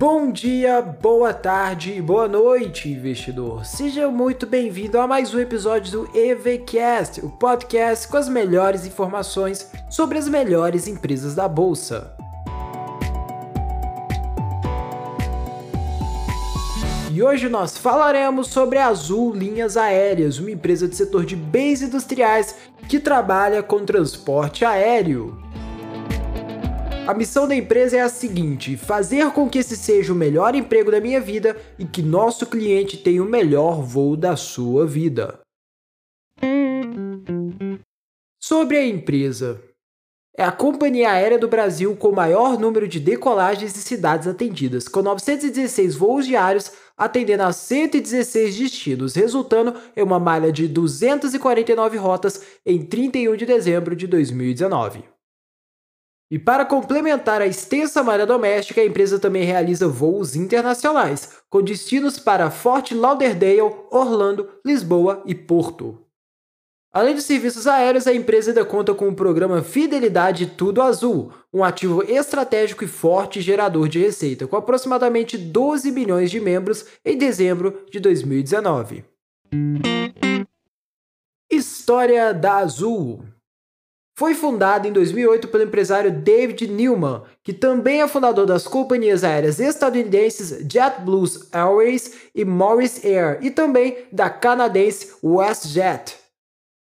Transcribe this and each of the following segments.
Bom dia, boa tarde e boa noite, investidor. Seja muito bem-vindo a mais um episódio do EVCast, o podcast com as melhores informações sobre as melhores empresas da bolsa. E hoje nós falaremos sobre a Azul Linhas Aéreas, uma empresa do setor de bens industriais que trabalha com transporte aéreo. A missão da empresa é a seguinte: fazer com que esse seja o melhor emprego da minha vida e que nosso cliente tenha o melhor voo da sua vida. Sobre a empresa. É a companhia aérea do Brasil com o maior número de decolagens e cidades atendidas, com 916 voos diários atendendo a 116 destinos, resultando em uma malha de 249 rotas em 31 de dezembro de 2019. E para complementar a extensa malha doméstica, a empresa também realiza voos internacionais, com destinos para Fort Lauderdale, Orlando, Lisboa e Porto. Além de serviços aéreos, a empresa ainda conta com o programa Fidelidade Tudo Azul, um ativo estratégico e forte gerador de receita, com aproximadamente 12 milhões de membros em dezembro de 2019. História da Azul foi fundada em 2008 pelo empresário David Newman, que também é fundador das companhias aéreas estadunidenses JetBlue Airways e Morris Air, e também da canadense WestJet.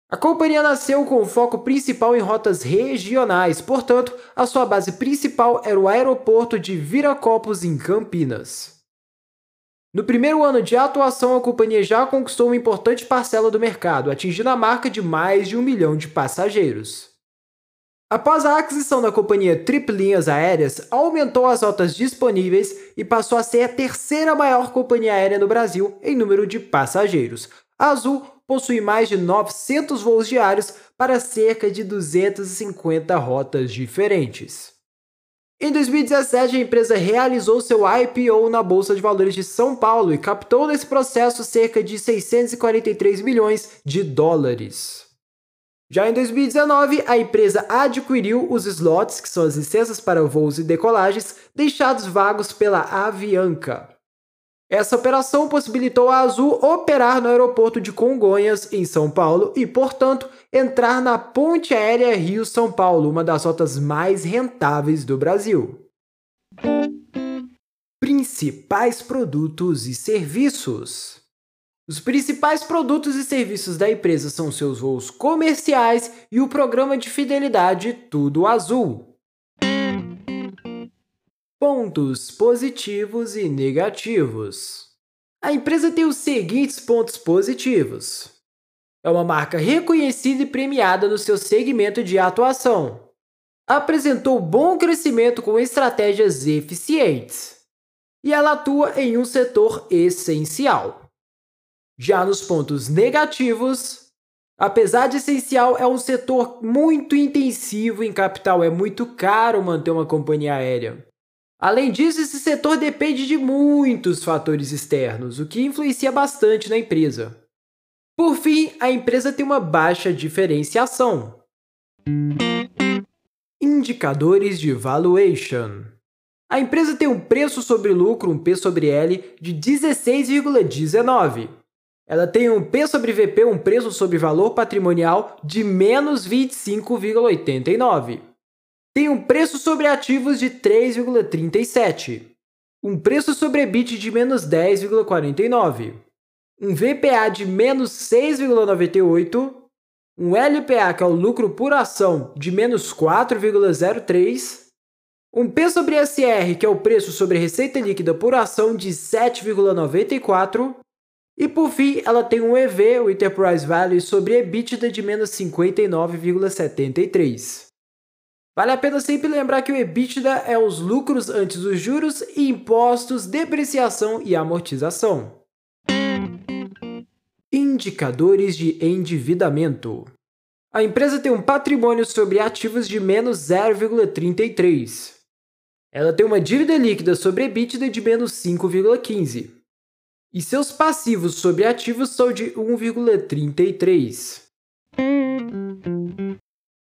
A companhia nasceu com foco principal em rotas regionais, portanto, a sua base principal era o aeroporto de Viracopos, em Campinas. No primeiro ano de atuação, a companhia já conquistou uma importante parcela do mercado, atingindo a marca de mais de um milhão de passageiros. Após a aquisição da companhia Trip Linhas Aéreas, aumentou as rotas disponíveis e passou a ser a terceira maior companhia aérea no Brasil em número de passageiros. A Azul possui mais de 900 voos diários para cerca de 250 rotas diferentes. Em 2017, a empresa realizou seu IPO na Bolsa de Valores de São Paulo e captou nesse processo cerca de 643 milhões de dólares. Já em 2019, a empresa adquiriu os slots, que são as licenças para voos e decolagens, deixados vagos pela Avianca. Essa operação possibilitou a Azul operar no aeroporto de Congonhas, em São Paulo, e, portanto, entrar na Ponte Aérea Rio-São Paulo, uma das rotas mais rentáveis do Brasil. Principais produtos e serviços. Os principais produtos e serviços da empresa são seus voos comerciais e o programa de fidelidade Tudo Azul. Pontos positivos e negativos. A empresa tem os seguintes pontos positivos. É uma marca reconhecida e premiada no seu segmento de atuação. Apresentou bom crescimento com estratégias eficientes. E ela atua em um setor essencial. Já nos pontos negativos, apesar de essencial, é um setor muito intensivo em capital, é muito caro manter uma companhia aérea. Além disso, esse setor depende de muitos fatores externos, o que influencia bastante na empresa. Por fim, a empresa tem uma baixa diferenciação. Indicadores de valuation. A empresa tem um preço sobre lucro, um P sobre L, de 16,19 ela tem um P sobre VP, um preço sobre valor patrimonial de menos 25,89. Tem um preço sobre ativos de 3,37. Um preço sobre EBIT de menos 10,49. Um VPA de menos 6,98. Um LPA, que é o lucro por ação, de menos 4,03. Um P sobre SR, que é o preço sobre receita líquida por ação, de 7,94 e por fim, ela tem um EV, o Enterprise Value, sobre EBITDA de menos 59,73. Vale a pena sempre lembrar que o EBITDA é os lucros antes dos juros impostos, depreciação e amortização. Indicadores de endividamento. A empresa tem um patrimônio sobre ativos de menos 0,33. Ela tem uma dívida líquida sobre EBITDA de menos 5,15 e seus passivos sobre ativos são de 1,33.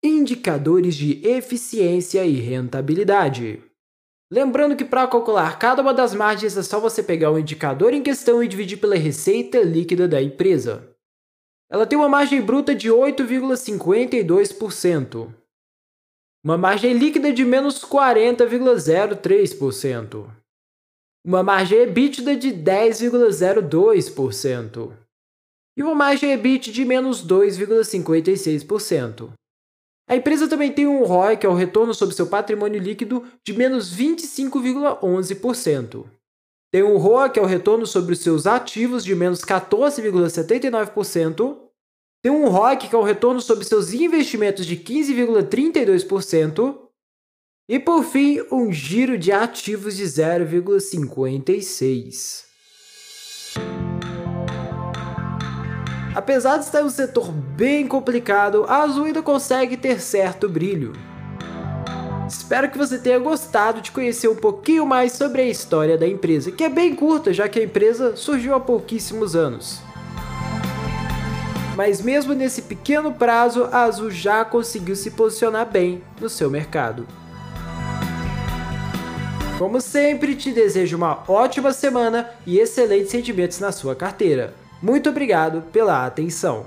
Indicadores de eficiência e rentabilidade. Lembrando que para calcular cada uma das margens é só você pegar o indicador em questão e dividir pela receita líquida da empresa. Ela tem uma margem bruta de 8,52%, uma margem líquida de menos 40,03%, uma margem EBITDA de 10,02% e uma margem EBIT de menos 2,56%. A empresa também tem um ROI, que é o retorno sobre seu patrimônio líquido, de menos 25,11%. Tem um ROA, que é o retorno sobre os seus ativos, de menos 14,79%. Tem um ROIC, que é o retorno sobre seus investimentos, de 15,32%. E por fim, um giro de ativos de 0,56%. Apesar de estar em um setor bem complicado, a Azul ainda consegue ter certo brilho. Espero que você tenha gostado de conhecer um pouquinho mais sobre a história da empresa, que é bem curta, já que a empresa surgiu há pouquíssimos anos. Mas mesmo nesse pequeno prazo, a Azul já conseguiu se posicionar bem no seu mercado. Como sempre, te desejo uma ótima semana e excelentes sentimentos na sua carteira. Muito obrigado pela atenção.